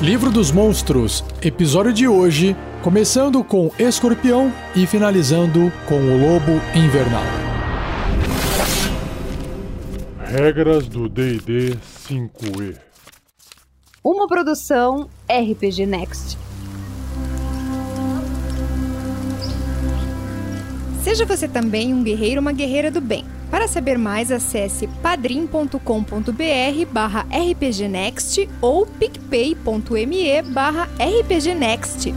Livro dos Monstros, episódio de hoje, começando com Escorpião e finalizando com o Lobo Invernal. Regras do DD 5E. Uma produção RPG Next. Seja você também um guerreiro ou uma guerreira do bem. Para saber mais, acesse padrim.com.br barra rpgnext ou picpay.me barra rpgnext.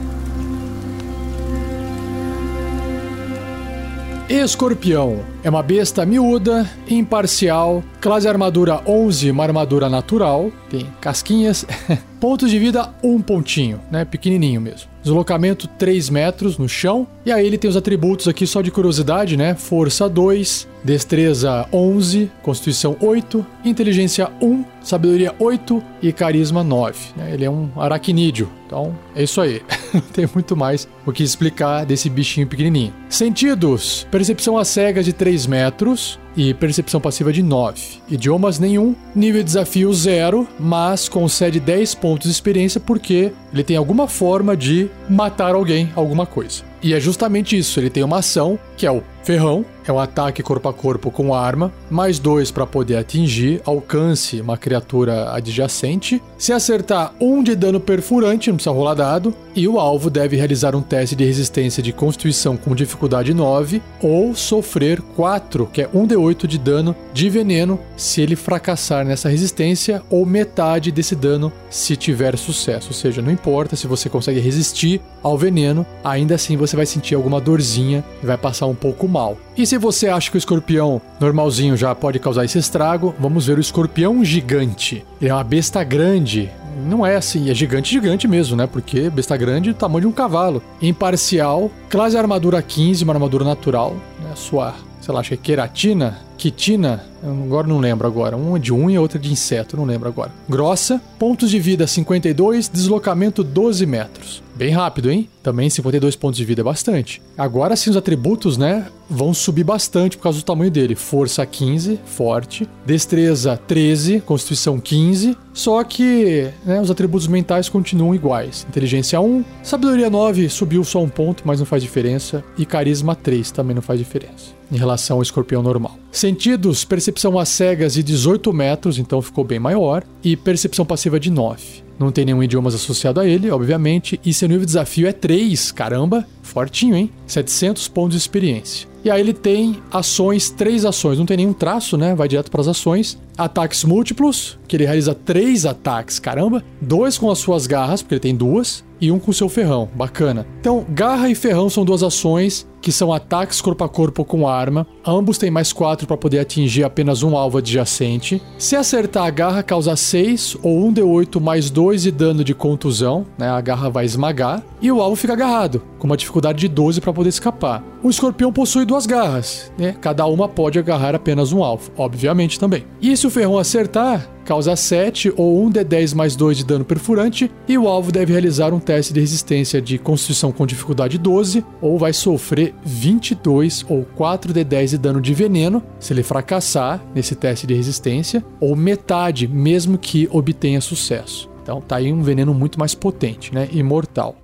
Escorpião é uma besta miúda, imparcial, classe armadura 11, uma armadura natural, tem casquinhas, pontos de vida um pontinho, né, pequenininho mesmo. Deslocamento 3 metros no chão. E aí ele tem os atributos aqui só de curiosidade, né? Força 2, Destreza 11, Constituição 8, Inteligência 1, Sabedoria 8 e Carisma 9. Né? Ele é um aracnídeo, então é isso aí. Tem muito mais o que explicar desse bichinho pequenininho. Sentidos: Percepção a cegas de 3 metros, e percepção passiva de 9. Idiomas nenhum, nível de desafio 0, mas concede 10 pontos de experiência porque ele tem alguma forma de matar alguém, alguma coisa. E é justamente isso, ele tem uma ação que é o ferrão, é um ataque corpo a corpo com arma, mais dois para poder atingir, alcance uma criatura adjacente. Se acertar um de dano perfurante, não precisa rolar dado, e o alvo deve realizar um teste de resistência de constituição com dificuldade 9 ou sofrer 4, que é 1d8 de dano de veneno se ele fracassar nessa resistência, ou metade desse dano se tiver sucesso. Ou seja, não importa se você consegue resistir ao veneno, ainda assim você vai sentir alguma dorzinha e vai passar um pouco mal. E se você acha que o escorpião normalzinho já pode causar esse estrago, vamos ver o escorpião gigante. Ele é uma besta grande, não é assim, é gigante, gigante mesmo, né? Porque besta grande, tamanho de um cavalo. Imparcial, classe armadura 15, uma armadura natural, né? Sua, sei lá, acho que é queratina, quitina, agora não lembro agora. Uma de unha, outra de inseto, não lembro agora. Grossa, pontos de vida 52, deslocamento 12 metros. Bem rápido, hein? Também 52 pontos de vida é bastante. Agora sim os atributos, né, vão subir bastante por causa do tamanho dele. Força 15, forte. Destreza 13, constituição 15. Só que, né, os atributos mentais continuam iguais. Inteligência 1, sabedoria 9 subiu só um ponto, mas não faz diferença. E carisma 3 também não faz diferença em relação ao escorpião normal. Sentidos, percepção a cegas de 18 metros, então ficou bem maior, e percepção passiva de 9 não tem nenhum idioma associado a ele, obviamente, e seu nível de desafio é 3, caramba, fortinho, hein? 700 pontos de experiência. E aí ele tem ações, três ações, não tem nenhum traço, né? Vai direto para as ações. Ataques múltiplos, que ele realiza três ataques, caramba. Dois com as suas garras, porque ele tem duas, e um com seu ferrão, bacana. Então, garra e ferrão são duas ações que são ataques corpo a corpo com arma. Ambos têm mais 4 para poder atingir apenas um alvo adjacente. Se acertar a garra, causa 6 ou 1d8 mais 2 de dano de contusão, né? A garra vai esmagar. E o alvo fica agarrado, com uma dificuldade de 12 para poder escapar. O escorpião possui duas garras, né? Cada uma pode agarrar apenas um alvo, obviamente também. E se o ferrão acertar, causa 7 ou 1d10 mais 2 de dano perfurante, e o alvo deve realizar um teste de resistência de constituição com dificuldade 12, ou vai sofrer 22 ou 4d10 de dano de veneno se ele fracassar nesse teste de resistência, ou metade, mesmo que obtenha sucesso. Então tá aí um veneno muito mais potente, né? Imortal.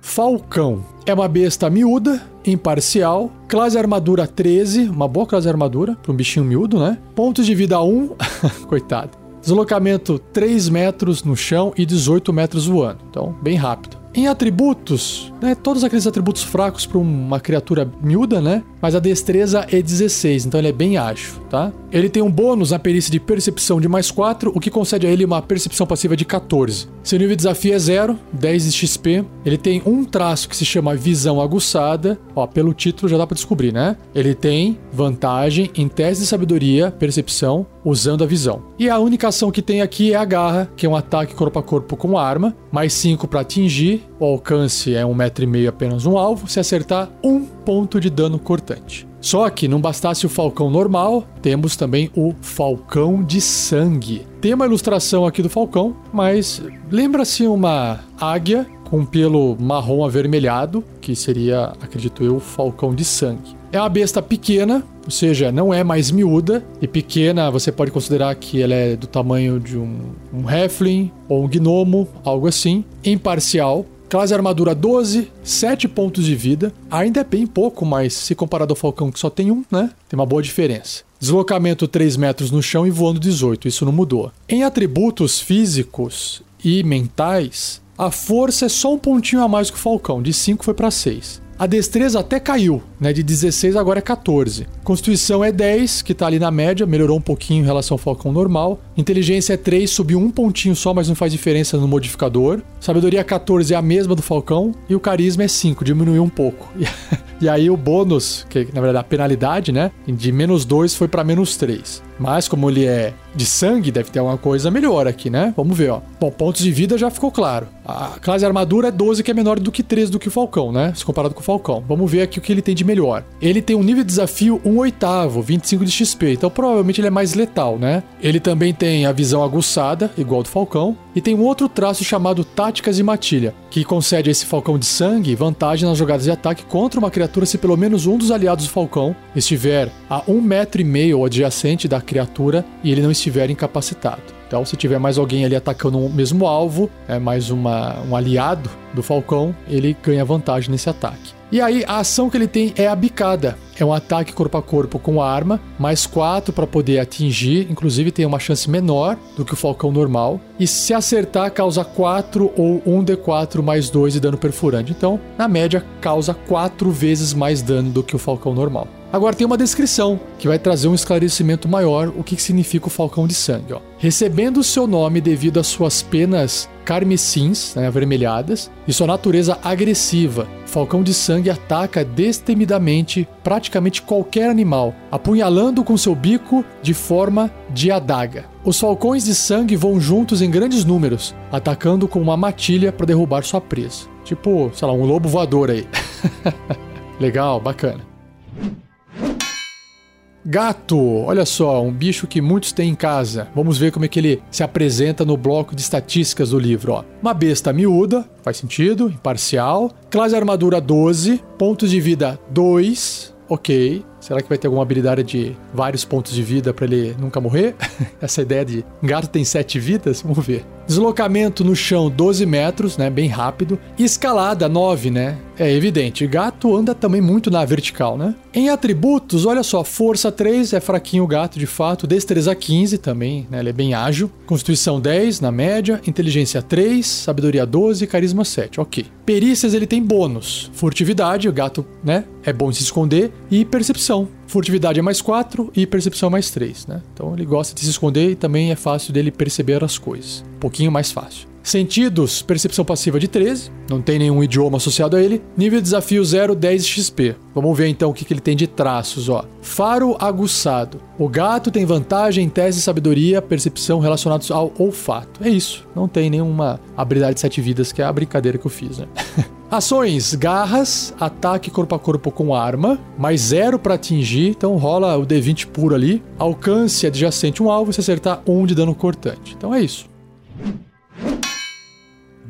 Falcão é uma besta miúda, imparcial, classe armadura 13, uma boa classe armadura para um bichinho miúdo, né? Pontos de vida 1, coitado. Deslocamento 3 metros no chão e 18 metros voando. Então, bem rápido. Em atributos, né, todos aqueles atributos fracos para uma criatura miúda, né? Mas a destreza é 16, então ele é bem ágil, tá? Ele tem um bônus na perícia de percepção de mais 4, o que concede a ele uma percepção passiva de 14. Seu nível de desafio é 0, 10 de XP. Ele tem um traço que se chama visão aguçada. Ó, pelo título já dá para descobrir, né? Ele tem vantagem em teste de sabedoria, percepção, usando a visão. E a única ação que tem aqui é a garra, que é um ataque corpo a corpo com arma, mais 5 para atingir. O alcance é um metro e meio apenas um alvo. Se acertar, um ponto de dano cortante. Só que não bastasse o falcão normal, temos também o falcão de sangue. Tem uma ilustração aqui do falcão, mas lembra-se uma águia com pelo marrom avermelhado, que seria, acredito eu, falcão de sangue. É uma besta pequena, ou seja, não é mais miúda. E pequena você pode considerar que ela é do tamanho de um, um Heflin ou um Gnomo, algo assim. Imparcial. Classe armadura 12, 7 pontos de vida. Ainda é bem pouco, mas se comparado ao Falcão que só tem um, né? Tem uma boa diferença. Deslocamento 3 metros no chão e voando 18, isso não mudou. Em atributos físicos e mentais, a força é só um pontinho a mais que o Falcão, de 5 foi para 6. A destreza até caiu, né? De 16 agora é 14. Constituição é 10, que tá ali na média, melhorou um pouquinho em relação ao Falcão normal. Inteligência é 3, subiu um pontinho só, mas não faz diferença no modificador. Sabedoria 14 é a mesma do Falcão. E o carisma é 5, diminuiu um pouco. E aí o bônus, que na verdade a penalidade, né? De menos 2 foi para menos 3. Mas como ele é de sangue, deve ter alguma coisa melhor aqui, né? Vamos ver, ó. Bom, pontos de vida já ficou claro. A classe armadura é 12, que é menor do que 13 do que o Falcão, né? Se comparado com o Falcão. Vamos ver aqui o que ele tem de melhor. Ele tem um nível de desafio 1 oitavo, 25 de XP. Então provavelmente ele é mais letal, né? Ele também tem a visão aguçada, igual do Falcão. E tem um outro traço chamado Táticas e Matilha, que concede a esse Falcão de sangue vantagem nas jogadas de ataque contra uma criatura se pelo menos um dos aliados do Falcão estiver a um metro e meio adjacente da criatura e ele não estiver incapacitado. Então, se tiver mais alguém ali atacando o mesmo alvo, é mais uma, um aliado do Falcão, ele ganha vantagem nesse ataque. E aí, a ação que ele tem é a bicada. É um ataque corpo a corpo com arma, mais 4 para poder atingir, inclusive tem uma chance menor do que o Falcão normal. E se acertar, causa 4 ou 1d4 mais 2 de dano perfurante. Então, na média, causa 4 vezes mais dano do que o Falcão normal. Agora tem uma descrição que vai trazer um esclarecimento maior o que significa o falcão de sangue. Ó. Recebendo seu nome devido às suas penas carmesins, né, avermelhadas, e sua natureza agressiva, Falcão de Sangue ataca destemidamente praticamente qualquer animal, apunhalando com seu bico de forma de adaga. Os falcões de sangue vão juntos em grandes números, atacando com uma matilha para derrubar sua presa. Tipo, sei lá, um lobo voador aí. Legal, bacana. Gato, olha só, um bicho que muitos têm em casa. Vamos ver como é que ele se apresenta no bloco de estatísticas do livro. Ó. Uma besta miúda, faz sentido, imparcial. Classe armadura 12, pontos de vida 2, ok. Será que vai ter alguma habilidade de vários pontos de vida para ele nunca morrer? Essa ideia de gato tem 7 vidas? Vamos ver. Deslocamento no chão 12 metros, né? Bem rápido. Escalada 9, né? É evidente. Gato anda também muito na vertical, né? Em atributos, olha só, força 3 é fraquinho o gato de fato, destreza 15 também, né? Ele é bem ágil. Constituição 10 na média, inteligência 3, sabedoria 12, carisma 7. OK. Perícias ele tem bônus. Furtividade, o gato, né? É bom se esconder e percepção. Furtividade é mais 4 e percepção é mais 3, né? Então ele gosta de se esconder e também é fácil dele perceber as coisas. Um pouquinho mais fácil. Sentidos, percepção passiva de 13, não tem nenhum idioma associado a ele. Nível de desafio 0, 10 XP. Vamos ver então o que, que ele tem de traços, ó. Faro aguçado. O gato tem vantagem em testes de sabedoria, percepção relacionados ao olfato. É isso. Não tem nenhuma habilidade de sete vidas, que é a brincadeira que eu fiz, né? Ações: garras, ataque corpo a corpo com arma, mais zero para atingir, então rola o D20 puro ali. Alcance adjacente um alvo, se acertar um de dano cortante. Então é isso.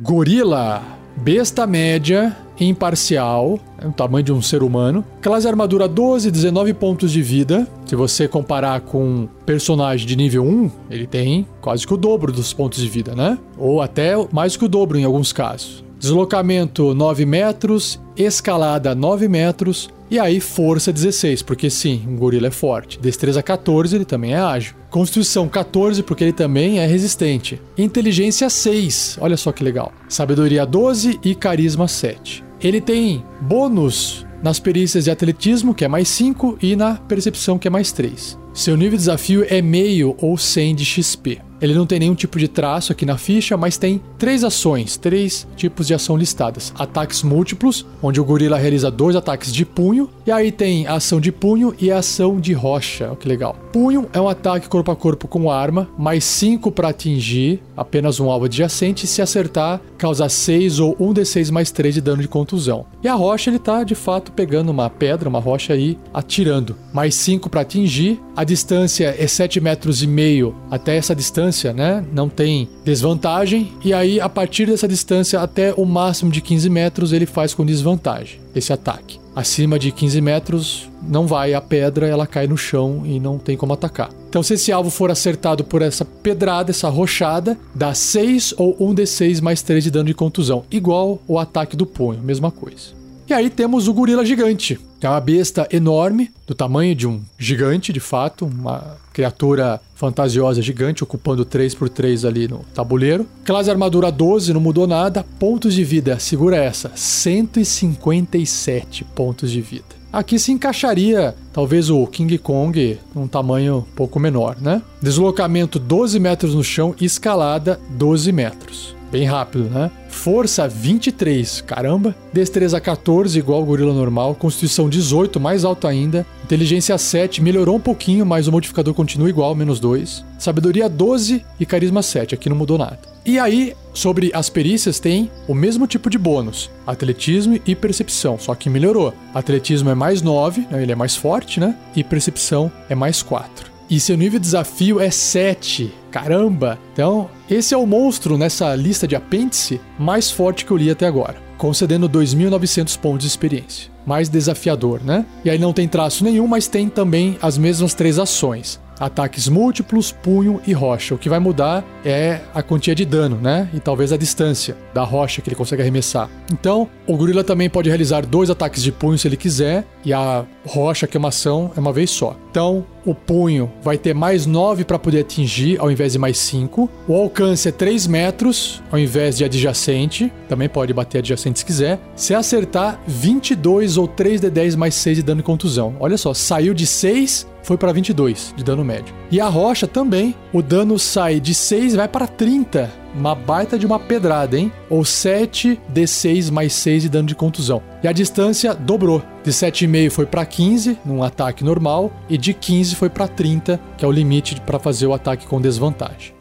Gorila, besta média, imparcial, é o tamanho de um ser humano. Classe armadura 12, 19 pontos de vida. Se você comparar com personagem de nível 1, ele tem quase que o dobro dos pontos de vida, né? Ou até mais que o dobro em alguns casos. Deslocamento 9 metros, escalada 9 metros, e aí força 16, porque sim, um gorila é forte. Destreza 14, ele também é ágil. Constituição 14, porque ele também é resistente. Inteligência 6, olha só que legal. Sabedoria 12 e carisma 7. Ele tem bônus nas perícias de atletismo, que é mais 5, e na percepção, que é mais 3. Seu nível de desafio é meio ou 100 de XP. Ele não tem nenhum tipo de traço aqui na ficha, mas tem três ações, três tipos de ação listadas: ataques múltiplos, onde o gorila realiza dois ataques de punho, e aí tem a ação de punho e a ação de rocha. Olha que legal. Punho é um ataque corpo a corpo com arma, mais 5 para atingir apenas um alvo adjacente, se acertar, causa 6 ou 1d6 mais 3 de dano de contusão. E a rocha, ele tá de fato pegando uma pedra, uma rocha aí, atirando. Mais 5 para atingir, a distância é 7 metros e meio até essa distância distância, né? Não tem desvantagem. E aí, a partir dessa distância, até o máximo de 15 metros, ele faz com desvantagem esse ataque. Acima de 15 metros, não vai a pedra, ela cai no chão e não tem como atacar. Então, se esse alvo for acertado por essa pedrada, essa rochada, dá 6 ou 1d6 mais 3 de dano de contusão, igual o ataque do punho, mesma coisa. E aí temos o gorila gigante, que é uma besta enorme, do tamanho de um gigante, de fato, uma criatura fantasiosa gigante, ocupando 3 por 3 ali no tabuleiro. Classe armadura 12, não mudou nada. Pontos de vida, segura essa, 157 pontos de vida. Aqui se encaixaria talvez o King Kong num tamanho um pouco menor, né? Deslocamento 12 metros no chão, escalada 12 metros. Bem rápido, né? Força 23, caramba. Destreza 14, igual o gorila normal. Constituição 18, mais alto ainda. Inteligência 7, melhorou um pouquinho, mas o modificador continua igual, menos 2. Sabedoria 12 e carisma 7, aqui não mudou nada. E aí, sobre as perícias, tem o mesmo tipo de bônus: atletismo e percepção, só que melhorou. Atletismo é mais 9, né? ele é mais forte, né? E percepção é mais 4. E seu nível de desafio é 7. Caramba! Então, esse é o monstro nessa lista de apêndice mais forte que eu li até agora, concedendo 2.900 pontos de experiência. Mais desafiador, né? E aí não tem traço nenhum, mas tem também as mesmas três ações: ataques múltiplos, punho e rocha. O que vai mudar é a quantia de dano, né? E talvez a distância da rocha que ele consegue arremessar. Então, o gorila também pode realizar dois ataques de punho se ele quiser, e a rocha, que é uma ação, é uma vez só. Então, o punho vai ter mais 9 para poder atingir, ao invés de mais 5. O alcance é 3 metros, ao invés de adjacente. Também pode bater adjacente se quiser. Se acertar, 22 ou 3d10 mais 6 de dano de contusão. Olha só, saiu de 6 foi para 22 de dano médio. E a rocha também, o dano sai de 6 vai para 30. Uma baita de uma pedrada, hein? Ou 7 d6 mais 6 de dano de contusão. E a distância dobrou. De 7,5 foi para 15 num ataque normal e de 15 foi para 30, que é o limite para fazer o ataque com desvantagem.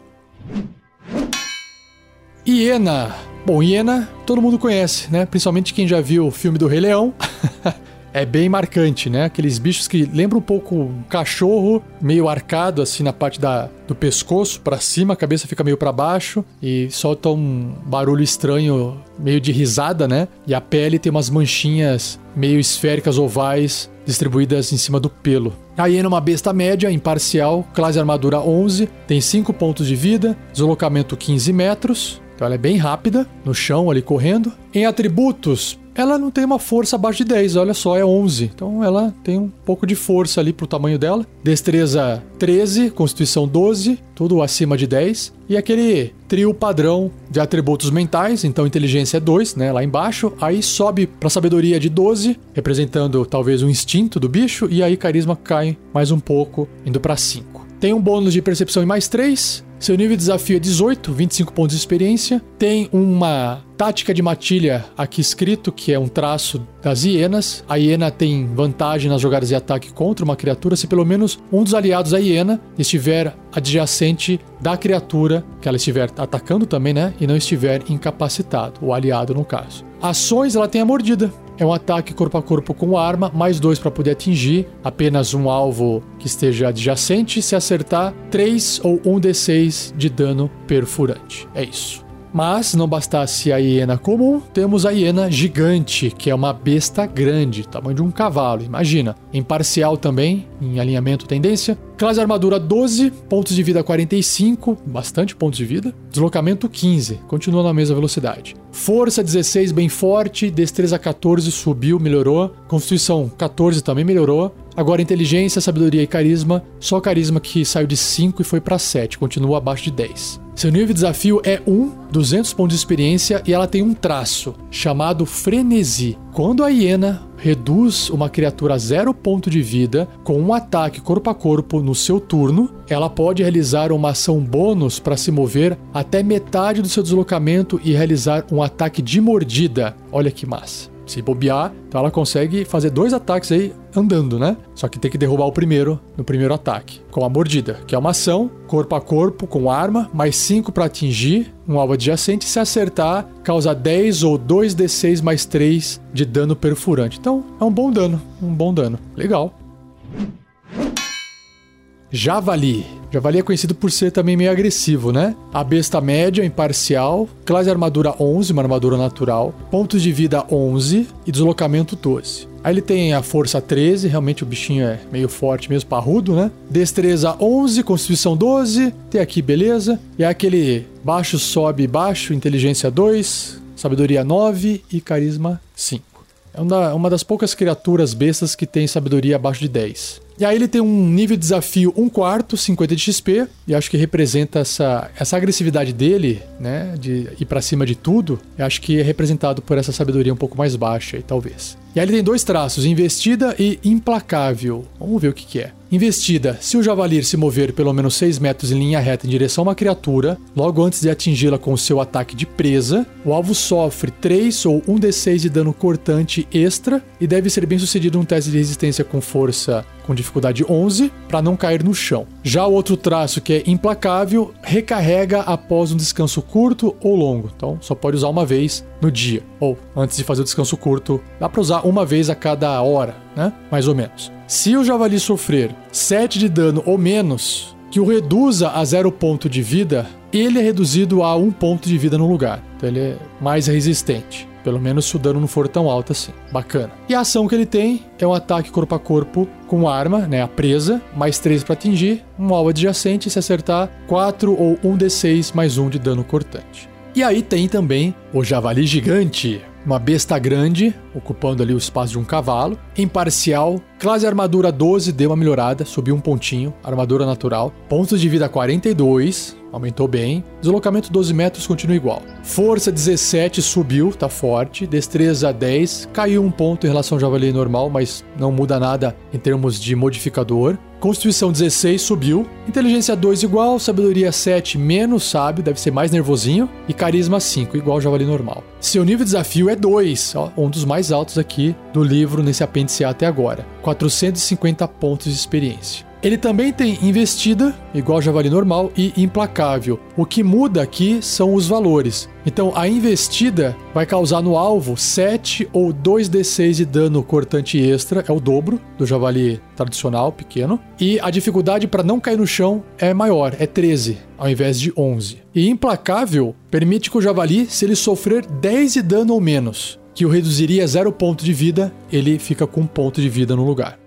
Hiena. Bom, hiena todo mundo conhece, né? Principalmente quem já viu o filme do Rei Leão. é bem marcante, né? Aqueles bichos que lembram um pouco cachorro, meio arcado assim na parte da, do pescoço para cima, a cabeça fica meio para baixo e solta um barulho estranho, meio de risada, né? E a pele tem umas manchinhas meio esféricas ovais distribuídas em cima do pelo. A hiena é uma besta média, imparcial, classe armadura 11, tem 5 pontos de vida, deslocamento 15 metros, então ela é bem rápida, no chão ali correndo. Em atributos, ela não tem uma força abaixo de 10, olha só, é 11. Então ela tem um pouco de força ali pro tamanho dela. Destreza 13, Constituição 12, tudo acima de 10. E aquele trio padrão de atributos mentais, então inteligência é 2, né, lá embaixo. Aí sobe pra sabedoria de 12, representando talvez o instinto do bicho, e aí carisma cai mais um pouco, indo para 5. Tem um bônus de percepção em mais 3, seu nível de desafio é 18, 25 pontos de experiência. Tem uma tática de matilha aqui escrito, que é um traço das hienas. A hiena tem vantagem nas jogadas de ataque contra uma criatura se pelo menos um dos aliados da hiena estiver adjacente da criatura que ela estiver atacando também, né? E não estiver incapacitado, o aliado no caso. Ações, ela tem a mordida. É um ataque corpo a corpo com arma, mais dois para poder atingir apenas um alvo que esteja adjacente. Se acertar, 3 ou 1 d6 de dano perfurante. É isso. Mas não bastasse a hiena comum, temos a hiena gigante, que é uma besta grande, tamanho de um cavalo, imagina. Imparcial também, em alinhamento tendência. Classe armadura 12, pontos de vida 45, bastante pontos de vida. Deslocamento 15, continua na mesma velocidade. Força 16, bem forte. Destreza 14, subiu, melhorou. Constituição 14 também melhorou. Agora inteligência, sabedoria e carisma. Só carisma que saiu de 5 e foi para 7, continua abaixo de 10. Seu nível de desafio é 1, 200 pontos de experiência e ela tem um traço chamado frenesi. Quando a hiena reduz uma criatura a zero ponto de vida com um ataque corpo a corpo no seu turno, ela pode realizar uma ação bônus para se mover até metade do seu deslocamento e realizar um ataque de mordida. Olha que massa. Se bobear, então ela consegue fazer dois ataques aí andando, né? Só que tem que derrubar o primeiro no primeiro ataque, com a mordida, que é uma ação corpo a corpo com arma, mais 5 para atingir um alvo adjacente. Se acertar, causa 10 ou 2d6 mais 3 de dano perfurante. Então é um bom dano, um bom dano. Legal. Javali. Javali é conhecido por ser também meio agressivo, né? A besta média, imparcial, classe armadura 11, uma armadura natural, pontos de vida 11 e deslocamento 12. Aí ele tem a força 13, realmente o bichinho é meio forte mesmo, parrudo, né? Destreza 11, constituição 12, tem aqui beleza. E aquele baixo sobe baixo, inteligência 2, sabedoria 9 e carisma 5. É uma das poucas criaturas bestas que tem sabedoria abaixo de 10. E aí ele tem um nível de desafio 1 quarto, 50 de XP, e acho que representa essa, essa agressividade dele, né, de ir para cima de tudo, eu acho que é representado por essa sabedoria um pouco mais baixa aí, talvez. E aí ele tem dois traços, investida e implacável. Vamos ver o que, que é. Investida. Se o javali se mover pelo menos 6 metros em linha reta em direção a uma criatura, logo antes de atingi-la com o seu ataque de presa, o alvo sofre 3 ou 1d6 de dano cortante extra e deve ser bem sucedido um teste de resistência com força com dificuldade 11 para não cair no chão. Já o outro traço que é implacável, recarrega após um descanso curto ou longo. Então só pode usar uma vez no dia ou antes de fazer o descanso curto, dá para usar uma vez a cada hora, né? Mais ou menos. Se o javali sofrer 7 de dano ou menos, que o reduza a zero ponto de vida, ele é reduzido a um ponto de vida no lugar. Então ele é mais resistente. Pelo menos se o dano não for tão alto assim. Bacana. E a ação que ele tem é um ataque corpo a corpo com arma, né? A presa, mais 3 para atingir, um alvo adjacente se acertar 4 ou 1d6 mais 1 de dano cortante. E aí tem também o javali gigante, uma besta grande, ocupando ali o espaço de um cavalo. Imparcial, classe armadura 12 deu uma melhorada, subiu um pontinho, armadura natural. Pontos de vida 42, aumentou bem. Deslocamento 12 metros continua igual. Força 17 subiu, tá forte. Destreza 10, caiu um ponto em relação ao javali normal, mas não muda nada em termos de modificador. Constituição 16 subiu. Inteligência 2 igual, sabedoria 7 menos sábio, deve ser mais nervosinho. E carisma 5, igual ao javali normal. Seu nível de desafio é 2, ó, um dos mais altos aqui do livro nesse apêndice A até agora. 450 pontos de experiência. Ele também tem investida, igual javali normal, e implacável. O que muda aqui são os valores. Então, a investida vai causar no alvo 7 ou 2d6 de dano cortante extra, é o dobro do javali tradicional, pequeno. E a dificuldade para não cair no chão é maior, é 13, ao invés de 11. E implacável permite que o javali, se ele sofrer 10 de dano ou menos, que o reduziria a 0 ponto de vida, ele fica com um ponto de vida no lugar.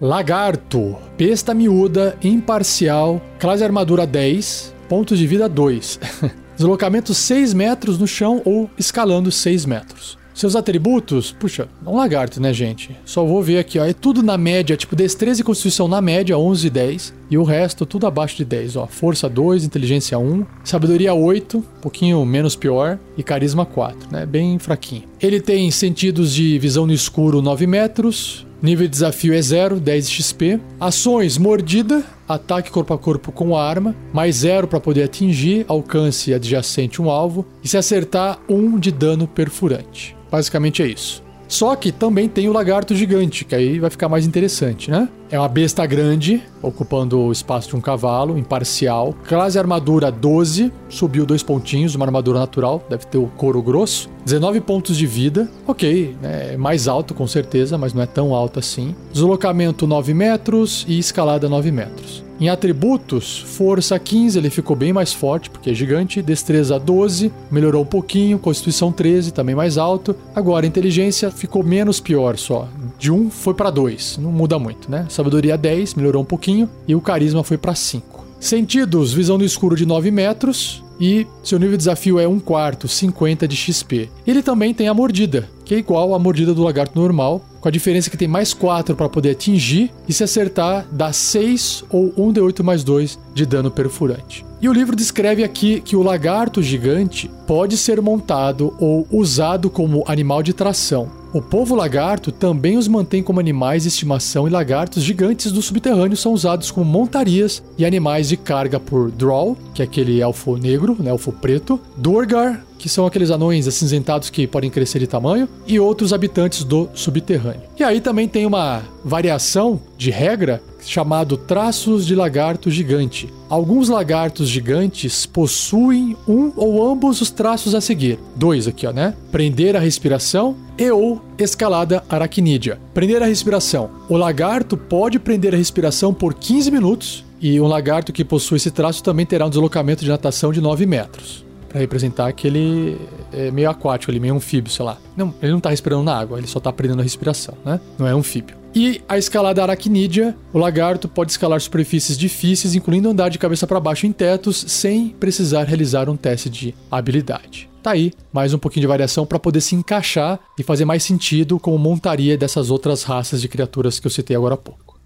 Lagarto, besta miúda, imparcial, classe armadura 10, pontos de vida 2. Deslocamento 6 metros no chão ou escalando 6 metros. Seus atributos, puxa, um lagarto, né, gente? Só vou ver aqui, ó. É tudo na média, tipo destreza e constituição na média, 11 e 10. E o resto, tudo abaixo de 10, ó. Força 2, inteligência 1, sabedoria 8, um pouquinho menos pior, e carisma 4, né? Bem fraquinho. Ele tem sentidos de visão no escuro 9 metros, Nível de desafio é 0, 10 XP. Ações: mordida, ataque corpo a corpo com arma, mais 0 para poder atingir, alcance adjacente um alvo, e se acertar, 1 um de dano perfurante. Basicamente é isso. Só que também tem o lagarto gigante, que aí vai ficar mais interessante, né? É uma besta grande, ocupando o espaço de um cavalo, imparcial. Classe armadura 12, subiu dois pontinhos, uma armadura natural, deve ter o couro grosso. 19 pontos de vida, ok, é mais alto com certeza, mas não é tão alto assim. Deslocamento 9 metros e escalada 9 metros. Em atributos, força 15, ele ficou bem mais forte, porque é gigante. Destreza 12, melhorou um pouquinho. Constituição 13, também mais alto. Agora, inteligência ficou menos pior só. De 1 foi para 2, não muda muito, né? Sabedoria 10, melhorou um pouquinho. E o carisma foi para 5. Sentidos, visão no escuro de 9 metros. E seu nível de desafio é 1 quarto, 50 de XP. Ele também tem a mordida, que é igual à mordida do lagarto normal, com a diferença que tem mais 4 para poder atingir, e se acertar, dá 6 ou 1d8 mais 2 de dano perfurante. E o livro descreve aqui que o lagarto gigante pode ser montado ou usado como animal de tração. O povo lagarto também os mantém como animais de estimação e lagartos gigantes do subterrâneo são usados como montarias e animais de carga por Droll, que é aquele elfo negro, né, elfo preto, Durgar, que são aqueles anões acinzentados que podem crescer de tamanho, e outros habitantes do subterrâneo. E aí também tem uma variação de regra chamado traços de lagarto gigante. Alguns lagartos gigantes possuem um ou ambos os traços a seguir. Dois aqui, ó, né? Prender a respiração e ou escalada aracnídea. Prender a respiração. O lagarto pode prender a respiração por 15 minutos e um lagarto que possui esse traço também terá um deslocamento de natação de 9 metros para representar que ele é meio aquático, ele meio anfíbio, sei lá. Não, ele não tá respirando na água, ele só tá prendendo a respiração, né? Não é anfíbio. E a escalada aracnídea, o lagarto pode escalar superfícies difíceis, incluindo andar de cabeça para baixo em tetos, sem precisar realizar um teste de habilidade. Tá aí, mais um pouquinho de variação para poder se encaixar e fazer mais sentido como montaria dessas outras raças de criaturas que eu citei agora há pouco.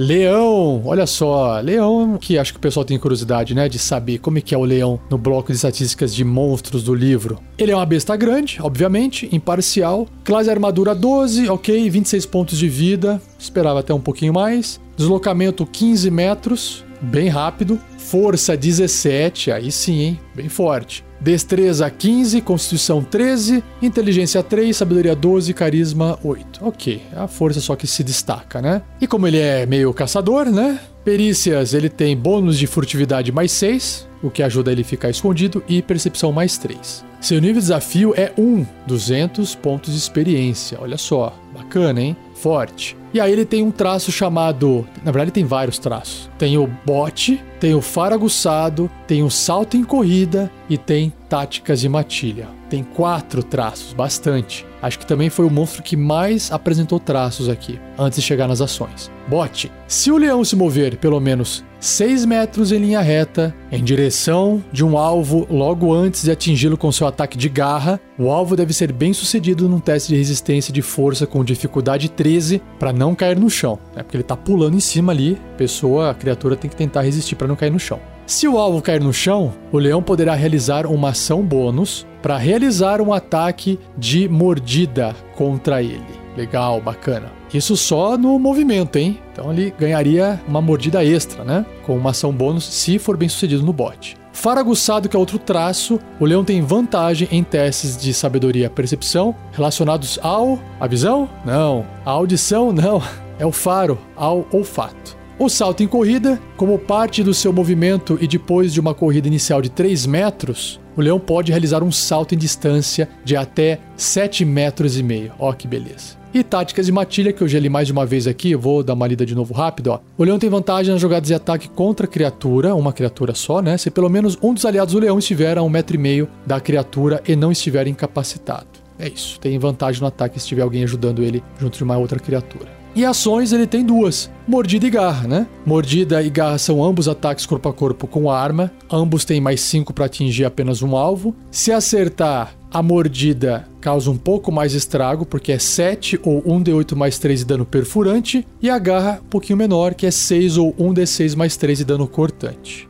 Leão, olha só, leão que acho que o pessoal tem curiosidade, né, de saber como é que é o leão no bloco de estatísticas de monstros do livro. Ele é uma besta grande, obviamente, imparcial, classe armadura 12, ok, 26 pontos de vida, esperava até um pouquinho mais, deslocamento 15 metros, bem rápido, força 17, aí sim, hein, bem forte. Destreza 15, Constituição 13, Inteligência 3, Sabedoria 12, Carisma 8. Ok, é a força só que se destaca, né? E como ele é meio caçador, né? Perícias, ele tem bônus de furtividade mais 6, o que ajuda ele a ficar escondido, e percepção mais 3. Seu nível de desafio é 1, 200 pontos de experiência. Olha só, bacana, hein? Forte. E aí ele tem um traço chamado. Na verdade, ele tem vários traços. Tem o bote, tem o faro aguçado, tem o salto em corrida e tem táticas de matilha. Tem quatro traços, bastante. Acho que também foi o monstro que mais apresentou traços aqui, antes de chegar nas ações. Bote. Se o leão se mover pelo menos 6 metros em linha reta, em direção de um alvo logo antes de atingi-lo com seu ataque de garra, o alvo deve ser bem sucedido num teste de resistência de força com dificuldade 13 para não cair no chão. É porque ele tá pulando em cima ali, pessoa, a criatura tem que tentar resistir para não cair no chão. Se o alvo cair no chão, o leão poderá realizar uma ação bônus para realizar um ataque de mordida contra ele. Legal, bacana. Isso só no movimento, hein? Então ele ganharia uma mordida extra, né? Com uma ação bônus se for bem sucedido no bote. Faraguçado, que é outro traço, o leão tem vantagem em testes de sabedoria e percepção relacionados ao. a visão? Não. A audição? Não. É o faro, ao olfato. O salto em corrida, como parte do seu movimento e depois de uma corrida inicial de 3 metros, o leão pode realizar um salto em distância de até 7 metros e meio. Ó que beleza. E táticas de matilha, que eu já li mais de uma vez aqui, vou dar uma lida de novo rápido. Ó. O leão tem vantagem nas jogadas de ataque contra criatura, uma criatura só, né? Se pelo menos um dos aliados do leão estiver a um metro e meio da criatura e não estiver incapacitado. É isso, tem vantagem no ataque se tiver alguém ajudando ele junto de uma outra criatura. E ações ele tem duas: mordida e garra, né? Mordida e garra são ambos ataques corpo a corpo com arma. Ambos têm mais 5 para atingir apenas um alvo. Se acertar, a mordida causa um pouco mais estrago, porque é 7 ou 1d8 mais 3 de dano perfurante. E a garra, um pouquinho menor, que é 6 ou 1d6 mais 3 de dano cortante.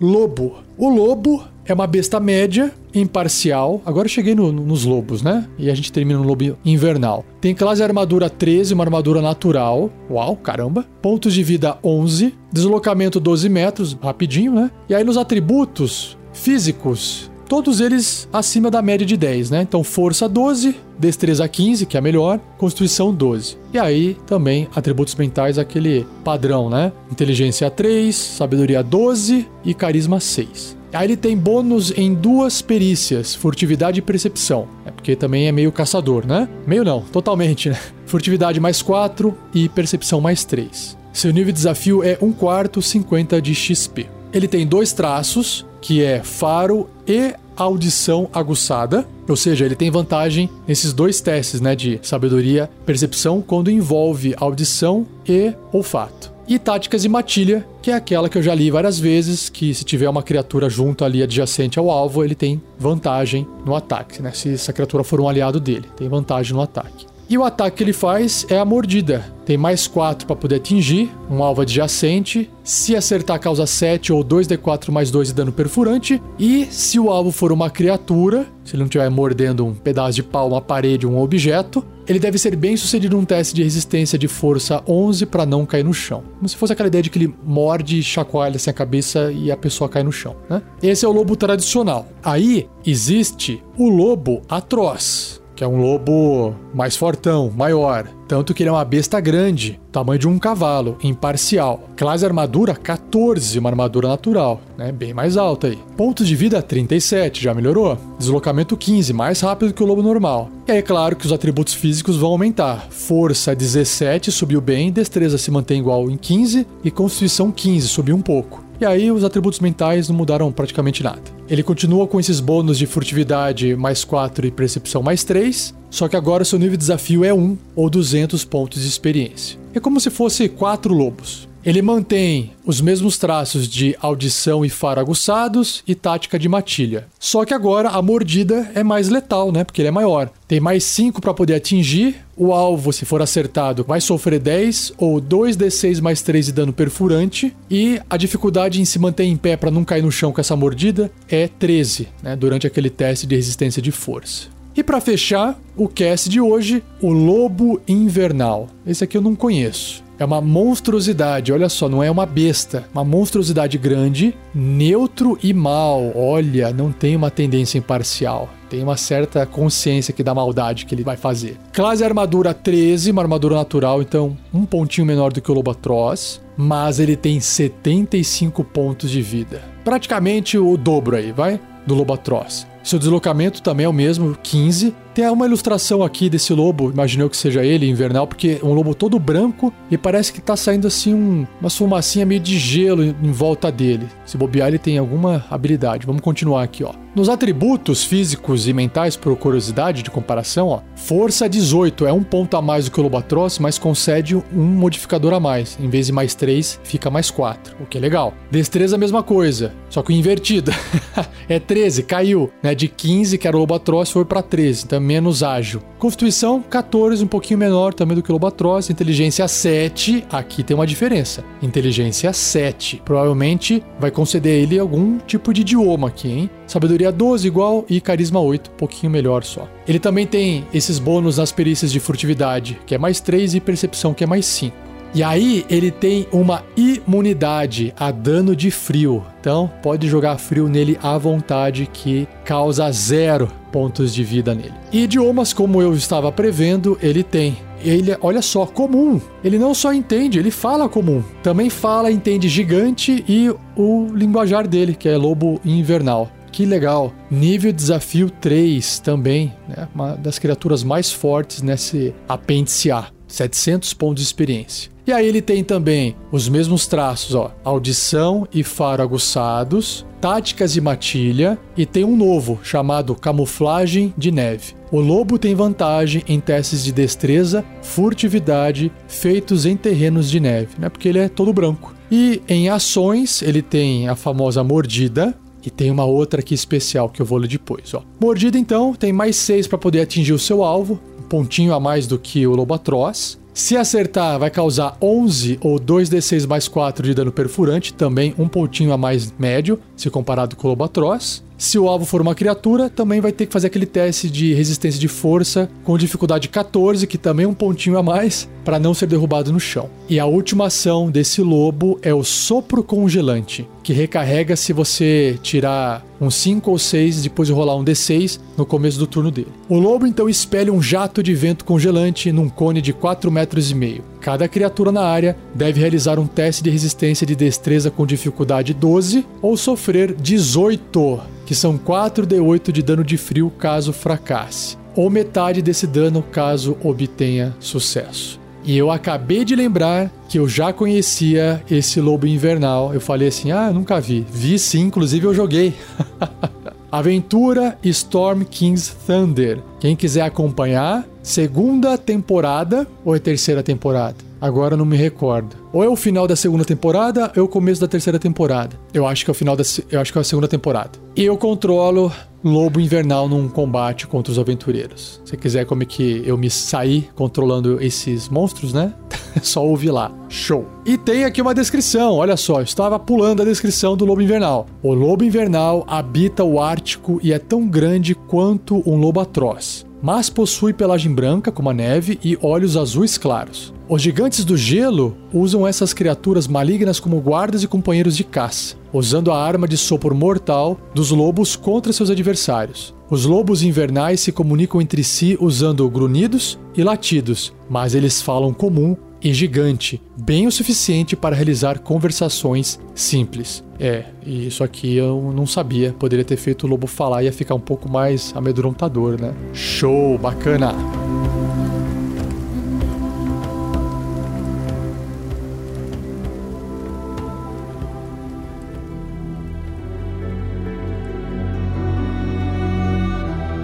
Lobo. O lobo é uma besta média, imparcial. Agora eu cheguei no, no, nos lobos, né? E a gente termina no lobo invernal. Tem classe armadura 13, uma armadura natural. Uau, caramba. Pontos de vida 11. Deslocamento 12 metros, rapidinho, né? E aí nos atributos físicos, todos eles acima da média de 10, né? Então, força 12, destreza 15, que é a melhor, constituição 12. E aí também atributos mentais, aquele padrão, né? Inteligência 3, sabedoria 12 e carisma 6. Aí ele tem bônus em duas perícias, furtividade e percepção. É porque também é meio caçador, né? Meio não, totalmente, né? Furtividade mais 4 e percepção mais 3. Seu nível de desafio é 1 quarto 50 de XP. Ele tem dois traços, que é faro e audição aguçada, ou seja, ele tem vantagem nesses dois testes, né, de sabedoria, percepção, quando envolve audição e olfato. E táticas de matilha, que é aquela que eu já li várias vezes, que se tiver uma criatura junto ali adjacente ao alvo, ele tem vantagem no ataque, né? Se essa criatura for um aliado dele, tem vantagem no ataque. E o ataque que ele faz é a mordida. Tem mais 4 para poder atingir, um alvo adjacente. Se acertar, causa 7 ou 2d4 mais 2 de dano perfurante. E se o alvo for uma criatura, se ele não estiver mordendo um pedaço de pau, uma parede, um objeto, ele deve ser bem sucedido num teste de resistência de força 11 para não cair no chão. Como se fosse aquela ideia de que ele morde, chacoalha assim a cabeça e a pessoa cai no chão, né? Esse é o lobo tradicional. Aí existe o lobo atroz que é um lobo mais fortão, maior. Tanto que ele é uma besta grande, tamanho de um cavalo, imparcial. Classe armadura 14, uma armadura natural, né? Bem mais alta aí. Pontos de vida 37, já melhorou. Deslocamento 15, mais rápido que o lobo normal. E aí, é claro que os atributos físicos vão aumentar. Força 17, subiu bem, destreza se mantém igual em 15 e constituição 15, subiu um pouco. E aí os atributos mentais não mudaram praticamente nada. Ele continua com esses bônus de furtividade mais 4 e percepção mais 3, só que agora seu nível de desafio é 1 ou 200 pontos de experiência. É como se fosse quatro lobos. Ele mantém os mesmos traços de audição e faro aguçados e tática de matilha. Só que agora a mordida é mais letal, né? Porque ele é maior. Tem mais 5 para poder atingir. O alvo, se for acertado, vai sofrer 10 ou 2d6 mais 3 de dano perfurante. E a dificuldade em se manter em pé para não cair no chão com essa mordida é 13, né? Durante aquele teste de resistência de força. E para fechar o cast de hoje, o Lobo Invernal. Esse aqui eu não conheço. É uma monstruosidade, olha só, não é uma besta. Uma monstruosidade grande, neutro e mal. Olha, não tem uma tendência imparcial. Tem uma certa consciência aqui da maldade que ele vai fazer. Classe armadura 13, uma armadura natural, então um pontinho menor do que o Lobatroz. Mas ele tem 75 pontos de vida. Praticamente o dobro aí, vai? Do Lobatroz. Seu deslocamento também é o mesmo, 15. Tem uma ilustração aqui desse lobo, imaginei que seja ele, invernal, porque é um lobo todo branco e parece que tá saindo assim um, uma fumacinha meio de gelo em volta dele. Se bobear, ele tem alguma habilidade. Vamos continuar aqui, ó. Nos atributos físicos e mentais, por curiosidade de comparação, ó, força 18 é um ponto a mais do que o lobo atroz, mas concede um modificador a mais. Em vez de mais 3, fica mais 4, o que é legal. Destreza, a mesma coisa, só que invertida. é 13, caiu, né? De 15, que era o lobo atroz, foi para 13, então menos ágil. Constituição 14, um pouquinho menor também do que o Lobatroz. Inteligência 7, aqui tem uma diferença. Inteligência 7, provavelmente vai conceder a ele algum tipo de idioma aqui, hein? Sabedoria 12 igual e carisma 8, um pouquinho melhor só. Ele também tem esses bônus nas perícias de furtividade, que é mais 3 e percepção, que é mais 5. E aí ele tem uma imunidade a dano de frio. Então pode jogar frio nele à vontade que causa zero pontos de vida nele. E idiomas, como eu estava prevendo, ele tem. Ele, olha só, comum. Ele não só entende, ele fala comum. Também fala, entende gigante e o linguajar dele, que é lobo invernal. Que legal. Nível desafio 3 também, né? Uma das criaturas mais fortes nesse apêndice A. 700 pontos de experiência. E aí ele tem também os mesmos traços, ó, audição e faro aguçados, táticas de matilha e tem um novo chamado camuflagem de neve. O lobo tem vantagem em testes de destreza, furtividade feitos em terrenos de neve, né? Porque ele é todo branco. E em ações ele tem a famosa mordida, e tem uma outra aqui especial que eu vou ler depois, ó. Mordida então tem mais 6 para poder atingir o seu alvo, pontinho a mais do que o lobo atroz. Se acertar, vai causar 11 ou 2d6 mais 4 de dano perfurante, também um pontinho a mais médio, se comparado com o Lobatroz. Se o alvo for uma criatura, também vai ter que fazer aquele teste de resistência de força com dificuldade 14, que também é um pontinho a mais, para não ser derrubado no chão. E a última ação desse lobo é o sopro congelante, que recarrega se você tirar um 5 ou 6 depois de rolar um D6 no começo do turno dele. O lobo então espelha um jato de vento congelante num cone de 4 metros e meio. Cada criatura na área deve realizar um teste de resistência de destreza com dificuldade 12 ou sofrer 18, que são 4d8 de dano de frio caso fracasse, ou metade desse dano caso obtenha sucesso. E eu acabei de lembrar que eu já conhecia esse lobo invernal. Eu falei assim: ah, nunca vi. Vi sim, inclusive eu joguei. Aventura Storm King's Thunder. Quem quiser acompanhar, segunda temporada ou é terceira temporada? Agora não me recordo. Ou é o final da segunda temporada ou é o começo da terceira temporada. Eu acho que é o final da eu acho que é a segunda temporada. E eu controlo lobo invernal num combate contra os aventureiros. Se quiser como é que eu me saí controlando esses monstros, né? Só ouvir lá. Show. E tem aqui uma descrição, olha só, eu estava pulando a descrição do lobo invernal. O lobo invernal habita o Ártico e é tão grande quanto um lobo atroz. Mas possui pelagem branca, como a neve, e olhos azuis claros. Os gigantes do gelo usam essas criaturas malignas como guardas e companheiros de caça, usando a arma de sopro mortal dos lobos contra seus adversários. Os lobos invernais se comunicam entre si usando grunhidos e latidos, mas eles falam comum e gigante, bem o suficiente para realizar conversações simples. É, e isso aqui eu não sabia. Poderia ter feito o lobo falar, ia ficar um pouco mais amedrontador, né? Show, bacana!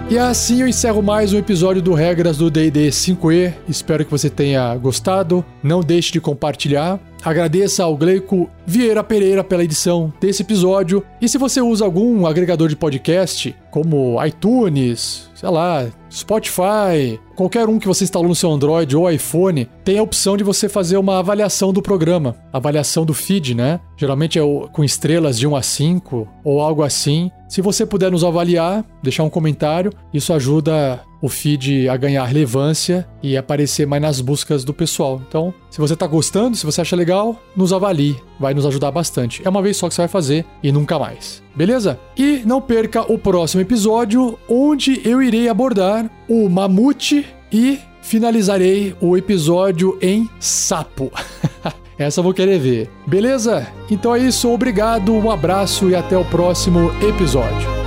E assim eu encerro mais um episódio do Regras do D&D 5e. Espero que você tenha gostado. Não deixe de compartilhar. Agradeça ao Gleico Vieira Pereira pela edição desse episódio. E se você usa algum agregador de podcast, como iTunes, sei lá, Spotify, qualquer um que você instalou no seu Android ou iPhone, tem a opção de você fazer uma avaliação do programa, avaliação do feed, né? Geralmente é com estrelas de 1 a 5 ou algo assim. Se você puder nos avaliar, deixar um comentário, isso ajuda o feed a ganhar relevância e aparecer mais nas buscas do pessoal. Então, se você está gostando, se você acha legal, nos avalie, vai nos ajudar bastante. É uma vez só que você vai fazer e nunca mais. Beleza? E não perca o próximo episódio, onde eu irei abordar o mamute e finalizarei o episódio em sapo. Essa eu vou querer ver. Beleza? Então é isso, obrigado, um abraço e até o próximo episódio.